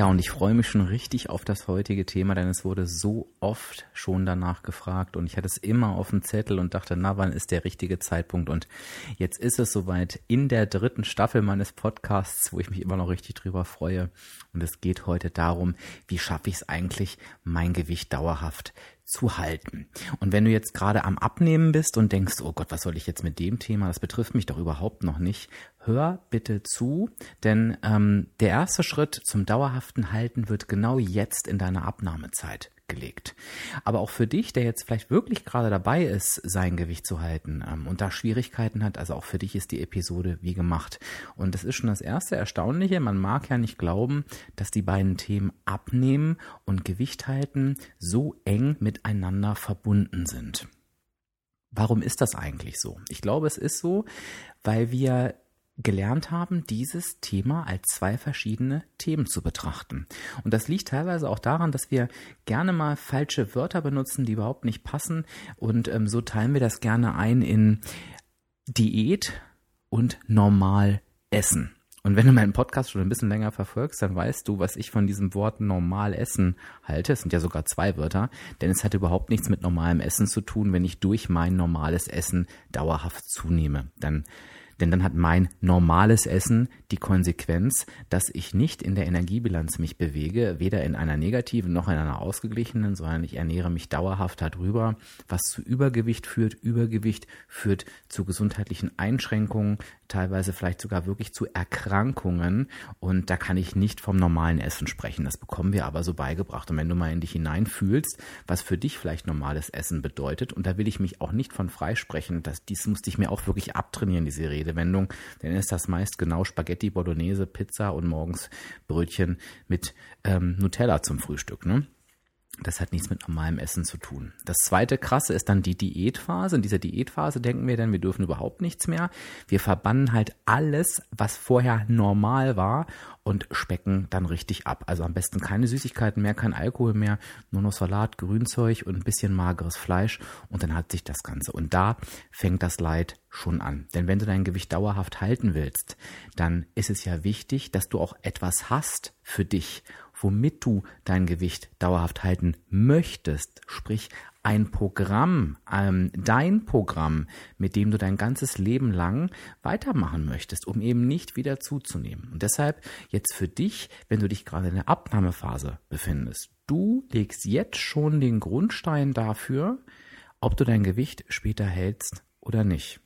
Ja, und ich freue mich schon richtig auf das heutige Thema, denn es wurde so oft schon danach gefragt und ich hatte es immer auf dem Zettel und dachte, na, wann ist der richtige Zeitpunkt? Und jetzt ist es soweit in der dritten Staffel meines Podcasts, wo ich mich immer noch richtig drüber freue. Und es geht heute darum, wie schaffe ich es eigentlich, mein Gewicht dauerhaft zu halten. Und wenn du jetzt gerade am Abnehmen bist und denkst, oh Gott, was soll ich jetzt mit dem Thema? Das betrifft mich doch überhaupt noch nicht. Hör bitte zu, denn ähm, der erste Schritt zum dauerhaften Halten wird genau jetzt in deiner Abnahmezeit gelegt. Aber auch für dich, der jetzt vielleicht wirklich gerade dabei ist, sein Gewicht zu halten ähm, und da Schwierigkeiten hat, also auch für dich ist die Episode wie gemacht. Und das ist schon das erste Erstaunliche. Man mag ja nicht glauben, dass die beiden Themen Abnehmen und Gewicht halten so eng miteinander verbunden sind. Warum ist das eigentlich so? Ich glaube, es ist so, weil wir gelernt haben, dieses Thema als zwei verschiedene Themen zu betrachten. Und das liegt teilweise auch daran, dass wir gerne mal falsche Wörter benutzen, die überhaupt nicht passen. Und ähm, so teilen wir das gerne ein in Diät und normal essen. Und wenn du meinen Podcast schon ein bisschen länger verfolgst, dann weißt du, was ich von diesem Wort normal essen halte. Es sind ja sogar zwei Wörter, denn es hat überhaupt nichts mit normalem Essen zu tun, wenn ich durch mein normales Essen dauerhaft zunehme. Dann denn dann hat mein normales Essen die Konsequenz, dass ich nicht in der Energiebilanz mich bewege, weder in einer negativen noch in einer ausgeglichenen, sondern ich ernähre mich dauerhaft darüber, was zu Übergewicht führt. Übergewicht führt zu gesundheitlichen Einschränkungen, teilweise vielleicht sogar wirklich zu Erkrankungen. Und da kann ich nicht vom normalen Essen sprechen. Das bekommen wir aber so beigebracht. Und wenn du mal in dich hineinfühlst, was für dich vielleicht normales Essen bedeutet, und da will ich mich auch nicht von freisprechen, dass dies musste ich mir auch wirklich abtrainieren, diese Rede Redewendung, dann ist das meist genau Spaghetti, Bolognese, Pizza und morgens Brötchen mit ähm, Nutella zum Frühstück. Ne? Das hat nichts mit normalem Essen zu tun. Das zweite krasse ist dann die Diätphase. In dieser Diätphase denken wir dann, wir dürfen überhaupt nichts mehr. Wir verbannen halt alles, was vorher normal war und specken dann richtig ab. Also am besten keine Süßigkeiten mehr, kein Alkohol mehr, nur noch Salat, Grünzeug und ein bisschen mageres Fleisch und dann hat sich das Ganze. Und da fängt das Leid schon an. Denn wenn du dein Gewicht dauerhaft halten willst, dann ist es ja wichtig, dass du auch etwas hast für dich womit du dein Gewicht dauerhaft halten möchtest, sprich ein Programm, ähm, dein Programm, mit dem du dein ganzes Leben lang weitermachen möchtest, um eben nicht wieder zuzunehmen. Und deshalb jetzt für dich, wenn du dich gerade in der Abnahmephase befindest, du legst jetzt schon den Grundstein dafür, ob du dein Gewicht später hältst oder nicht.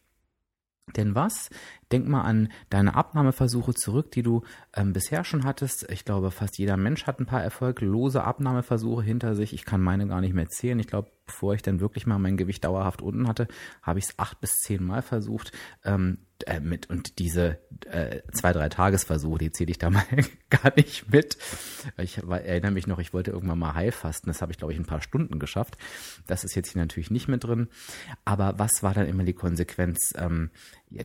Denn was? Denk mal an deine Abnahmeversuche zurück, die du ähm, bisher schon hattest. Ich glaube, fast jeder Mensch hat ein paar erfolglose Abnahmeversuche hinter sich. Ich kann meine gar nicht mehr zählen. Ich glaube, bevor ich dann wirklich mal mein Gewicht dauerhaft unten hatte, habe ich es acht bis zehn Mal versucht. Ähm, äh, mit und diese äh, zwei drei Tagesversuche, die zähle ich da mal gar nicht mit. Ich erinnere mich noch, ich wollte irgendwann mal heilfasten. Das habe ich glaube ich ein paar Stunden geschafft. Das ist jetzt hier natürlich nicht mit drin. Aber was war dann immer die Konsequenz, ähm,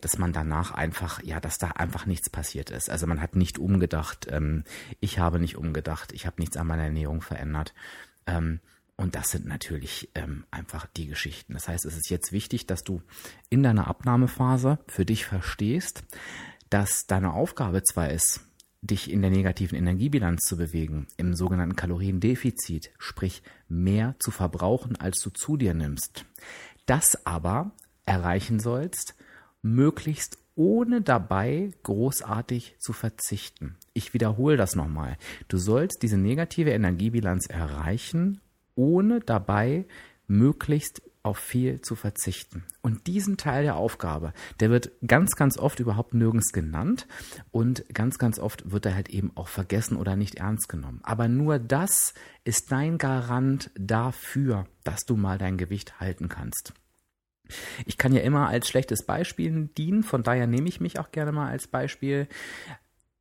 dass man danach einfach, ja, dass da einfach nichts passiert ist. Also man hat nicht umgedacht. Ähm, ich habe nicht umgedacht. Ich habe nichts an meiner Ernährung verändert. Ähm, und das sind natürlich ähm, einfach die Geschichten. Das heißt, es ist jetzt wichtig, dass du in deiner Abnahmephase für dich verstehst, dass deine Aufgabe zwar ist, dich in der negativen Energiebilanz zu bewegen, im sogenannten Kaloriendefizit, sprich mehr zu verbrauchen, als du zu dir nimmst. Das aber erreichen sollst, möglichst ohne dabei großartig zu verzichten. Ich wiederhole das nochmal. Du sollst diese negative Energiebilanz erreichen, ohne dabei möglichst auf viel zu verzichten. Und diesen Teil der Aufgabe, der wird ganz, ganz oft überhaupt nirgends genannt und ganz, ganz oft wird er halt eben auch vergessen oder nicht ernst genommen. Aber nur das ist dein Garant dafür, dass du mal dein Gewicht halten kannst. Ich kann ja immer als schlechtes Beispiel dienen, von daher nehme ich mich auch gerne mal als Beispiel.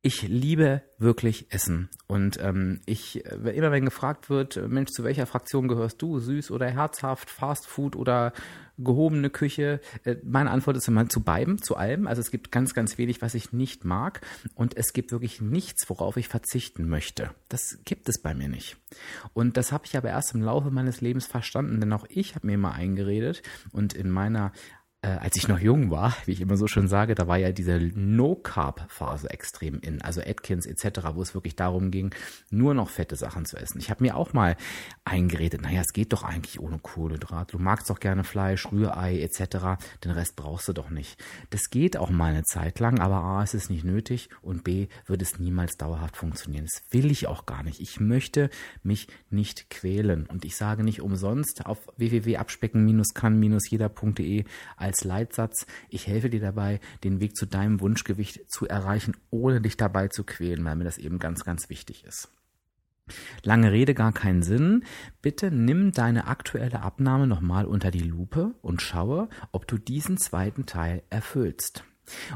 Ich liebe wirklich Essen. Und ähm, ich, äh, immer wenn gefragt wird, äh, Mensch, zu welcher Fraktion gehörst du? Süß oder herzhaft, Fast Food oder gehobene Küche? Äh, meine Antwort ist immer zu beidem, zu allem. Also es gibt ganz, ganz wenig, was ich nicht mag. Und es gibt wirklich nichts, worauf ich verzichten möchte. Das gibt es bei mir nicht. Und das habe ich aber erst im Laufe meines Lebens verstanden, denn auch ich habe mir immer eingeredet und in meiner äh, als ich noch jung war, wie ich immer so schön sage, da war ja diese No-Carb-Phase extrem in, also Atkins etc., wo es wirklich darum ging, nur noch fette Sachen zu essen. Ich habe mir auch mal eingeredet, naja, es geht doch eigentlich ohne Kohlenhydrat. Du magst doch gerne Fleisch, Rührei etc., den Rest brauchst du doch nicht. Das geht auch mal eine Zeit lang, aber A, ist es nicht nötig und B, wird es niemals dauerhaft funktionieren. Das will ich auch gar nicht. Ich möchte mich nicht quälen und ich sage nicht umsonst auf www.abspecken-kann-jeder.de als Leitsatz, ich helfe dir dabei, den Weg zu deinem Wunschgewicht zu erreichen, ohne dich dabei zu quälen, weil mir das eben ganz, ganz wichtig ist. Lange Rede, gar keinen Sinn. Bitte nimm deine aktuelle Abnahme nochmal unter die Lupe und schaue, ob du diesen zweiten Teil erfüllst.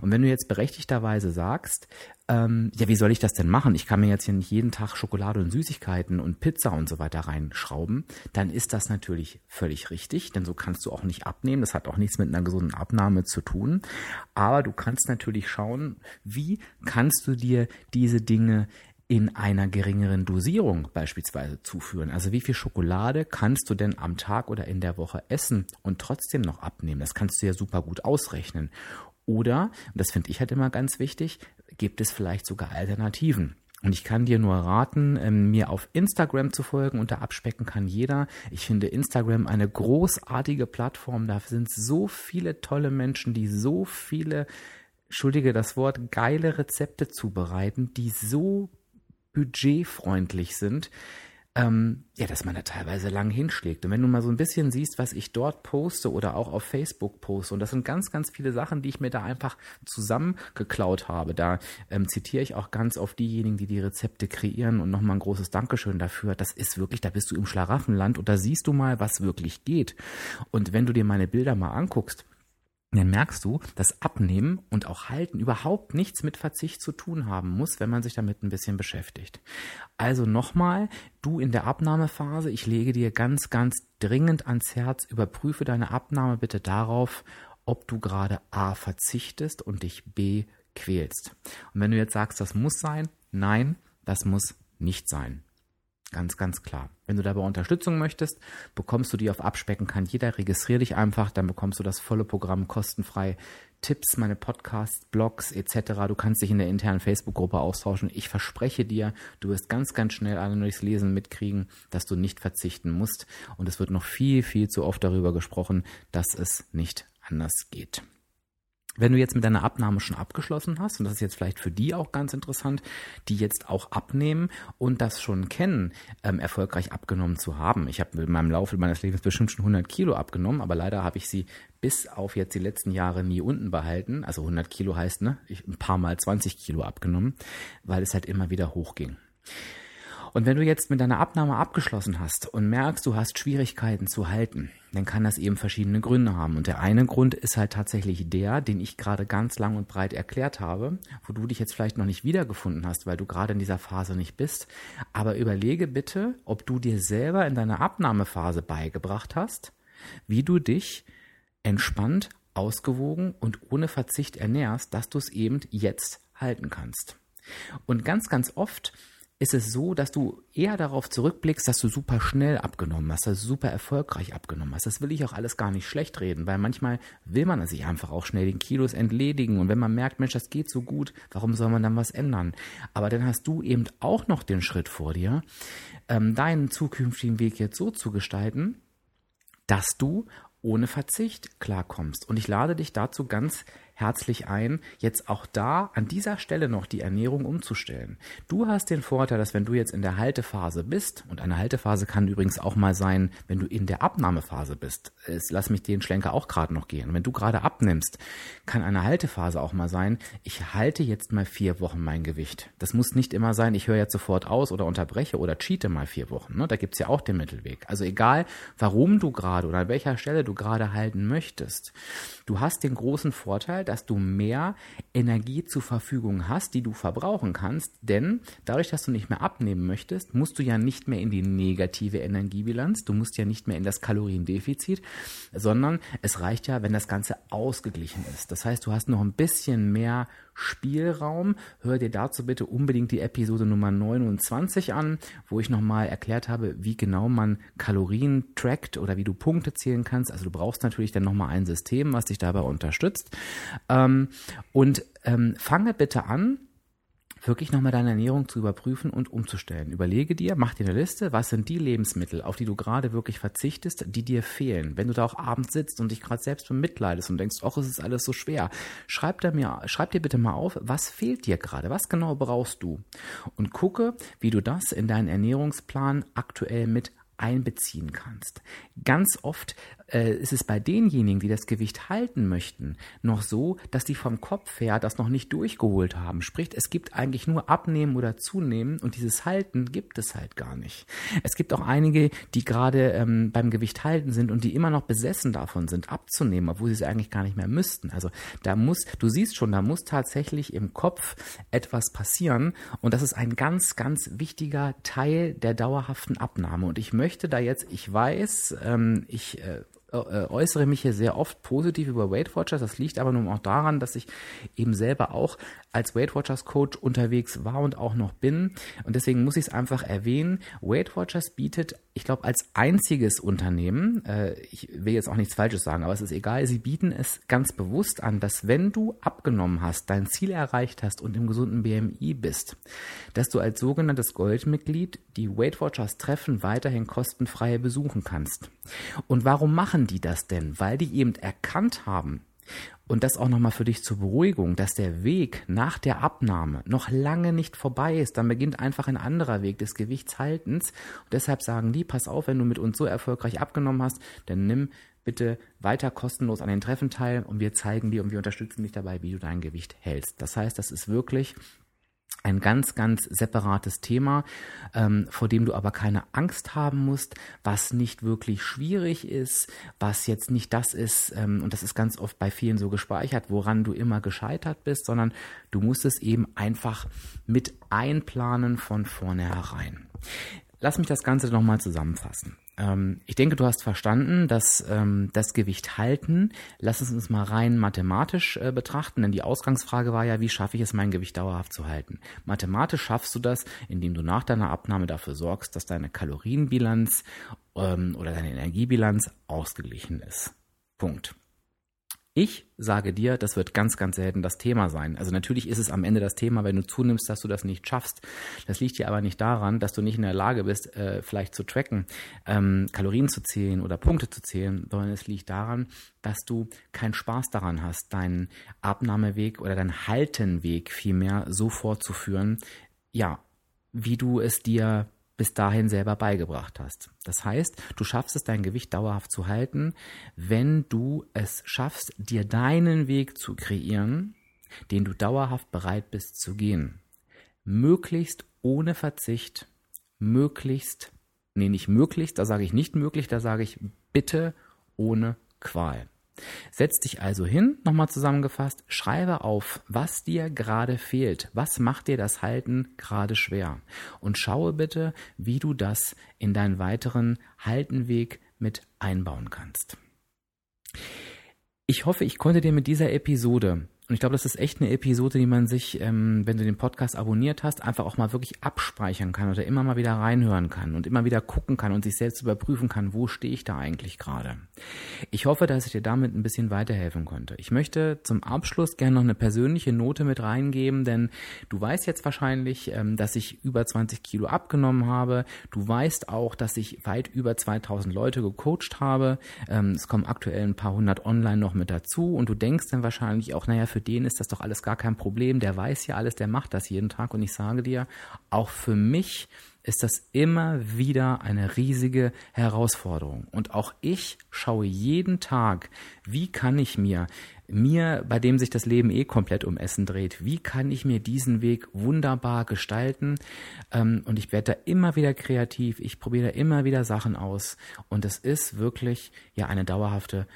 Und wenn du jetzt berechtigterweise sagst, ähm, ja, wie soll ich das denn machen? Ich kann mir jetzt hier nicht jeden Tag Schokolade und Süßigkeiten und Pizza und so weiter reinschrauben, dann ist das natürlich völlig richtig, denn so kannst du auch nicht abnehmen. Das hat auch nichts mit einer gesunden Abnahme zu tun. Aber du kannst natürlich schauen, wie kannst du dir diese Dinge in einer geringeren Dosierung beispielsweise zuführen. Also wie viel Schokolade kannst du denn am Tag oder in der Woche essen und trotzdem noch abnehmen? Das kannst du ja super gut ausrechnen. Oder, und das finde ich halt immer ganz wichtig, gibt es vielleicht sogar Alternativen. Und ich kann dir nur raten, ähm, mir auf Instagram zu folgen. Unter Abspecken kann jeder. Ich finde Instagram eine großartige Plattform. Da sind so viele tolle Menschen, die so viele, entschuldige das Wort, geile Rezepte zubereiten, die so budgetfreundlich sind ähm, ja, dass man da teilweise lang hinschlägt. Und wenn du mal so ein bisschen siehst, was ich dort poste oder auch auf Facebook poste, und das sind ganz, ganz viele Sachen, die ich mir da einfach zusammengeklaut habe. Da ähm, zitiere ich auch ganz auf diejenigen, die die Rezepte kreieren und nochmal ein großes Dankeschön dafür. Das ist wirklich, da bist du im Schlaraffenland und da siehst du mal, was wirklich geht. Und wenn du dir meine Bilder mal anguckst, dann merkst du, dass Abnehmen und auch Halten überhaupt nichts mit Verzicht zu tun haben muss, wenn man sich damit ein bisschen beschäftigt. Also nochmal, du in der Abnahmephase, ich lege dir ganz, ganz dringend ans Herz, überprüfe deine Abnahme bitte darauf, ob du gerade A verzichtest und dich B quälst. Und wenn du jetzt sagst, das muss sein, nein, das muss nicht sein. Ganz, ganz klar. Wenn du dabei Unterstützung möchtest, bekommst du die auf Abspecken kann jeder. Registriere dich einfach, dann bekommst du das volle Programm kostenfrei. Tipps, meine Podcasts, Blogs etc. Du kannst dich in der internen Facebook-Gruppe austauschen. Ich verspreche dir, du wirst ganz, ganz schnell alle durchs Lesen mitkriegen, dass du nicht verzichten musst. Und es wird noch viel, viel zu oft darüber gesprochen, dass es nicht anders geht. Wenn du jetzt mit deiner Abnahme schon abgeschlossen hast, und das ist jetzt vielleicht für die auch ganz interessant, die jetzt auch abnehmen und das schon kennen, ähm, erfolgreich abgenommen zu haben. Ich habe in meinem Laufe meines Lebens bestimmt schon 100 Kilo abgenommen, aber leider habe ich sie bis auf jetzt die letzten Jahre nie unten behalten. Also 100 Kilo heißt, ne, ich ein paar Mal 20 Kilo abgenommen, weil es halt immer wieder hochging. Und wenn du jetzt mit deiner Abnahme abgeschlossen hast und merkst, du hast Schwierigkeiten zu halten, dann kann das eben verschiedene Gründe haben. Und der eine Grund ist halt tatsächlich der, den ich gerade ganz lang und breit erklärt habe, wo du dich jetzt vielleicht noch nicht wiedergefunden hast, weil du gerade in dieser Phase nicht bist. Aber überlege bitte, ob du dir selber in deiner Abnahmephase beigebracht hast, wie du dich entspannt, ausgewogen und ohne Verzicht ernährst, dass du es eben jetzt halten kannst. Und ganz, ganz oft ist es so, dass du eher darauf zurückblickst, dass du super schnell abgenommen hast, dass du super erfolgreich abgenommen hast. Das will ich auch alles gar nicht schlecht reden, weil manchmal will man sich einfach auch schnell den Kilos entledigen und wenn man merkt, Mensch, das geht so gut, warum soll man dann was ändern? Aber dann hast du eben auch noch den Schritt vor dir, ähm, deinen zukünftigen Weg jetzt so zu gestalten, dass du ohne Verzicht klarkommst. Und ich lade dich dazu ganz herzlich ein, jetzt auch da an dieser Stelle noch die Ernährung umzustellen. Du hast den Vorteil, dass wenn du jetzt in der Haltephase bist, und eine Haltephase kann übrigens auch mal sein, wenn du in der Abnahmephase bist. lass mich den Schlenker auch gerade noch gehen. Wenn du gerade abnimmst, kann eine Haltephase auch mal sein, ich halte jetzt mal vier Wochen mein Gewicht. Das muss nicht immer sein, ich höre jetzt sofort aus oder unterbreche oder cheate mal vier Wochen. Ne? Da gibt's ja auch den Mittelweg. Also egal, warum du gerade oder an welcher Stelle du gerade halten möchtest, du hast den großen Vorteil, Dass du mehr Energie zur Verfügung hast, die du verbrauchen kannst, denn dadurch, dass du nicht mehr abnehmen möchtest, musst du ja nicht mehr in die negative Energiebilanz, du musst ja nicht mehr in das Kaloriendefizit, sondern es reicht ja, wenn das Ganze ausgeglichen ist. Das heißt, du hast noch ein bisschen mehr Spielraum. Hör dir dazu bitte unbedingt die Episode Nummer 29 an, wo ich nochmal erklärt habe, wie genau man Kalorien trackt oder wie du Punkte zählen kannst. Also du brauchst natürlich dann nochmal ein System, was dich dabei unterstützt. Ähm, und ähm, fange bitte an, wirklich nochmal deine Ernährung zu überprüfen und umzustellen. Überlege dir, mach dir eine Liste, was sind die Lebensmittel, auf die du gerade wirklich verzichtest, die dir fehlen. Wenn du da auch abends sitzt und dich gerade selbst bemitleidest und denkst, ach, es ist alles so schwer, schreib, da mir, schreib dir bitte mal auf, was fehlt dir gerade, was genau brauchst du? Und gucke, wie du das in deinen Ernährungsplan aktuell mit einbeziehen kannst. Ganz oft äh, ist es bei denjenigen, die das Gewicht halten möchten, noch so, dass die vom Kopf her das noch nicht durchgeholt haben. Sprich, es gibt eigentlich nur Abnehmen oder Zunehmen und dieses Halten gibt es halt gar nicht. Es gibt auch einige, die gerade ähm, beim Gewicht halten sind und die immer noch besessen davon sind, abzunehmen, obwohl sie es eigentlich gar nicht mehr müssten. Also da muss, du siehst schon, da muss tatsächlich im Kopf etwas passieren und das ist ein ganz, ganz wichtiger Teil der dauerhaften Abnahme. Und ich möchte da jetzt, ich weiß, ähm, ich äh, äußere mich hier sehr oft positiv über Weight Watchers. Das liegt aber nun auch daran, dass ich eben selber auch als Weight Watchers Coach unterwegs war und auch noch bin. Und deswegen muss ich es einfach erwähnen. Weight Watchers bietet, ich glaube, als einziges Unternehmen, äh, ich will jetzt auch nichts Falsches sagen, aber es ist egal, sie bieten es ganz bewusst an, dass wenn du abgenommen hast, dein Ziel erreicht hast und im gesunden BMI bist, dass du als sogenanntes Goldmitglied die Weight Watchers Treffen weiterhin kostenfrei besuchen kannst. Und warum machen machen die das denn? Weil die eben erkannt haben, und das auch nochmal für dich zur Beruhigung, dass der Weg nach der Abnahme noch lange nicht vorbei ist. Dann beginnt einfach ein anderer Weg des Gewichtshaltens. Und deshalb sagen die, pass auf, wenn du mit uns so erfolgreich abgenommen hast, dann nimm bitte weiter kostenlos an den Treffen teil und wir zeigen dir und wir unterstützen dich dabei, wie du dein Gewicht hältst. Das heißt, das ist wirklich ein ganz, ganz separates Thema, ähm, vor dem du aber keine Angst haben musst, was nicht wirklich schwierig ist, was jetzt nicht das ist, ähm, und das ist ganz oft bei vielen so gespeichert, woran du immer gescheitert bist, sondern du musst es eben einfach mit einplanen von vornherein. Lass mich das Ganze nochmal zusammenfassen. Ähm, ich denke, du hast verstanden, dass ähm, das Gewicht halten, lass es uns mal rein mathematisch äh, betrachten, denn die Ausgangsfrage war ja, wie schaffe ich es, mein Gewicht dauerhaft zu halten? Mathematisch schaffst du das, indem du nach deiner Abnahme dafür sorgst, dass deine Kalorienbilanz ähm, oder deine Energiebilanz ausgeglichen ist. Punkt. Ich sage dir, das wird ganz, ganz selten das Thema sein. Also natürlich ist es am Ende das Thema, wenn du zunimmst, dass du das nicht schaffst. Das liegt dir aber nicht daran, dass du nicht in der Lage bist, äh, vielleicht zu tracken, ähm, Kalorien zu zählen oder Punkte zu zählen, sondern es liegt daran, dass du keinen Spaß daran hast, deinen Abnahmeweg oder deinen Haltenweg vielmehr so fortzuführen, ja, wie du es dir bis dahin selber beigebracht hast. Das heißt, du schaffst es, dein Gewicht dauerhaft zu halten, wenn du es schaffst, dir deinen Weg zu kreieren, den du dauerhaft bereit bist zu gehen. Möglichst ohne Verzicht, möglichst, nee, nicht möglichst, da sage ich nicht möglich, da sage ich bitte ohne Qual. Setz dich also hin, nochmal zusammengefasst, schreibe auf, was dir gerade fehlt, was macht dir das Halten gerade schwer und schaue bitte, wie du das in deinen weiteren Haltenweg mit einbauen kannst. Ich hoffe, ich konnte dir mit dieser Episode und ich glaube, das ist echt eine Episode, die man sich, ähm, wenn du den Podcast abonniert hast, einfach auch mal wirklich abspeichern kann oder immer mal wieder reinhören kann und immer wieder gucken kann und sich selbst überprüfen kann, wo stehe ich da eigentlich gerade. Ich hoffe, dass ich dir damit ein bisschen weiterhelfen konnte. Ich möchte zum Abschluss gerne noch eine persönliche Note mit reingeben, denn du weißt jetzt wahrscheinlich, ähm, dass ich über 20 Kilo abgenommen habe. Du weißt auch, dass ich weit über 2000 Leute gecoacht habe. Ähm, es kommen aktuell ein paar hundert online noch mit dazu und du denkst dann wahrscheinlich auch, naja, für den ist das doch alles gar kein Problem, der weiß ja alles, der macht das jeden Tag und ich sage dir, auch für mich ist das immer wieder eine riesige Herausforderung. Und auch ich schaue jeden Tag, wie kann ich mir, mir, bei dem sich das Leben eh komplett um Essen dreht, wie kann ich mir diesen Weg wunderbar gestalten? Ähm, und ich werde da immer wieder kreativ, ich probiere da immer wieder Sachen aus. Und es ist wirklich ja eine dauerhafte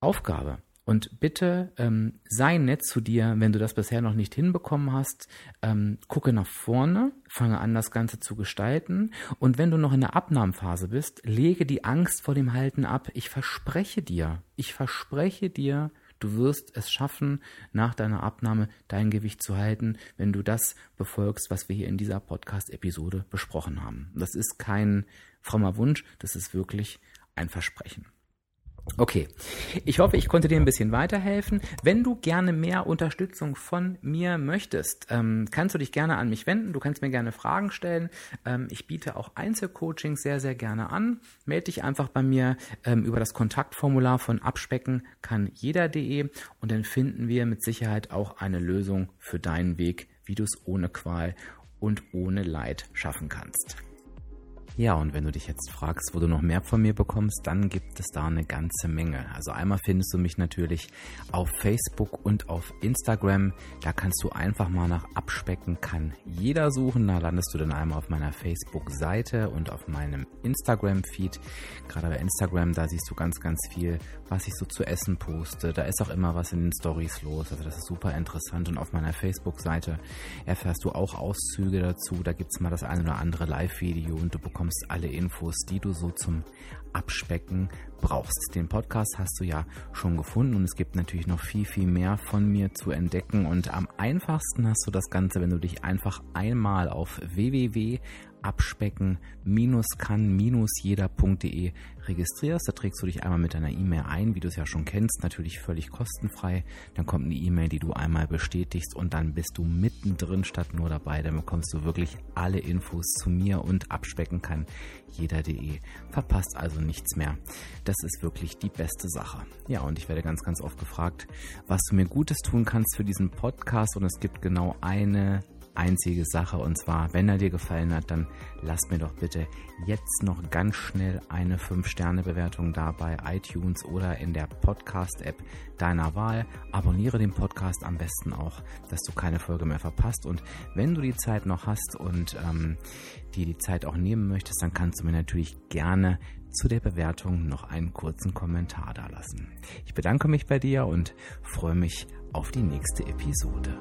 Aufgabe. Und bitte ähm, sei nett zu dir, wenn du das bisher noch nicht hinbekommen hast. Ähm, gucke nach vorne, fange an, das Ganze zu gestalten. Und wenn du noch in der Abnahmephase bist, lege die Angst vor dem Halten ab. Ich verspreche dir, ich verspreche dir, du wirst es schaffen, nach deiner Abnahme dein Gewicht zu halten, wenn du das befolgst, was wir hier in dieser Podcast-Episode besprochen haben. Das ist kein frommer Wunsch, das ist wirklich ein Versprechen. Okay, ich hoffe, ich konnte dir ein bisschen weiterhelfen. Wenn du gerne mehr Unterstützung von mir möchtest, ähm, kannst du dich gerne an mich wenden. Du kannst mir gerne Fragen stellen. Ähm, ich biete auch Einzelcoaching sehr, sehr gerne an. Melde dich einfach bei mir ähm, über das Kontaktformular von abspecken kann jeder.de und dann finden wir mit Sicherheit auch eine Lösung für deinen Weg, wie du es ohne Qual und ohne Leid schaffen kannst. Ja, und wenn du dich jetzt fragst, wo du noch mehr von mir bekommst, dann gibt es da eine ganze Menge. Also einmal findest du mich natürlich auf Facebook und auf Instagram. Da kannst du einfach mal nach Abspecken kann jeder suchen. Da landest du dann einmal auf meiner Facebook-Seite und auf meinem Instagram-Feed. Gerade bei Instagram, da siehst du ganz, ganz viel, was ich so zu essen poste. Da ist auch immer was in den Stories los. Also das ist super interessant. Und auf meiner Facebook-Seite erfährst du auch Auszüge dazu. Da gibt es mal das eine oder andere Live-Video und du bekommst bekommst alle Infos, die du so zum Abspecken brauchst. Den Podcast hast du ja schon gefunden und es gibt natürlich noch viel, viel mehr von mir zu entdecken. Und am einfachsten hast du das Ganze, wenn du dich einfach einmal auf www abspecken-kann-jeder.de registrierst. Da trägst du dich einmal mit deiner E-Mail ein, wie du es ja schon kennst, natürlich völlig kostenfrei. Dann kommt eine E-Mail, die du einmal bestätigst und dann bist du mittendrin statt nur dabei. Dann bekommst du wirklich alle Infos zu mir und abspecken kann jeder.de. Verpasst also nichts mehr. Das ist wirklich die beste Sache. Ja, und ich werde ganz, ganz oft gefragt, was du mir Gutes tun kannst für diesen Podcast und es gibt genau eine einzige Sache und zwar, wenn er dir gefallen hat, dann lass mir doch bitte jetzt noch ganz schnell eine 5-Sterne-Bewertung da bei iTunes oder in der Podcast-App deiner Wahl. Abonniere den Podcast am besten auch, dass du keine Folge mehr verpasst und wenn du die Zeit noch hast und ähm, dir die Zeit auch nehmen möchtest, dann kannst du mir natürlich gerne zu der Bewertung noch einen kurzen Kommentar da lassen. Ich bedanke mich bei dir und freue mich auf die nächste Episode.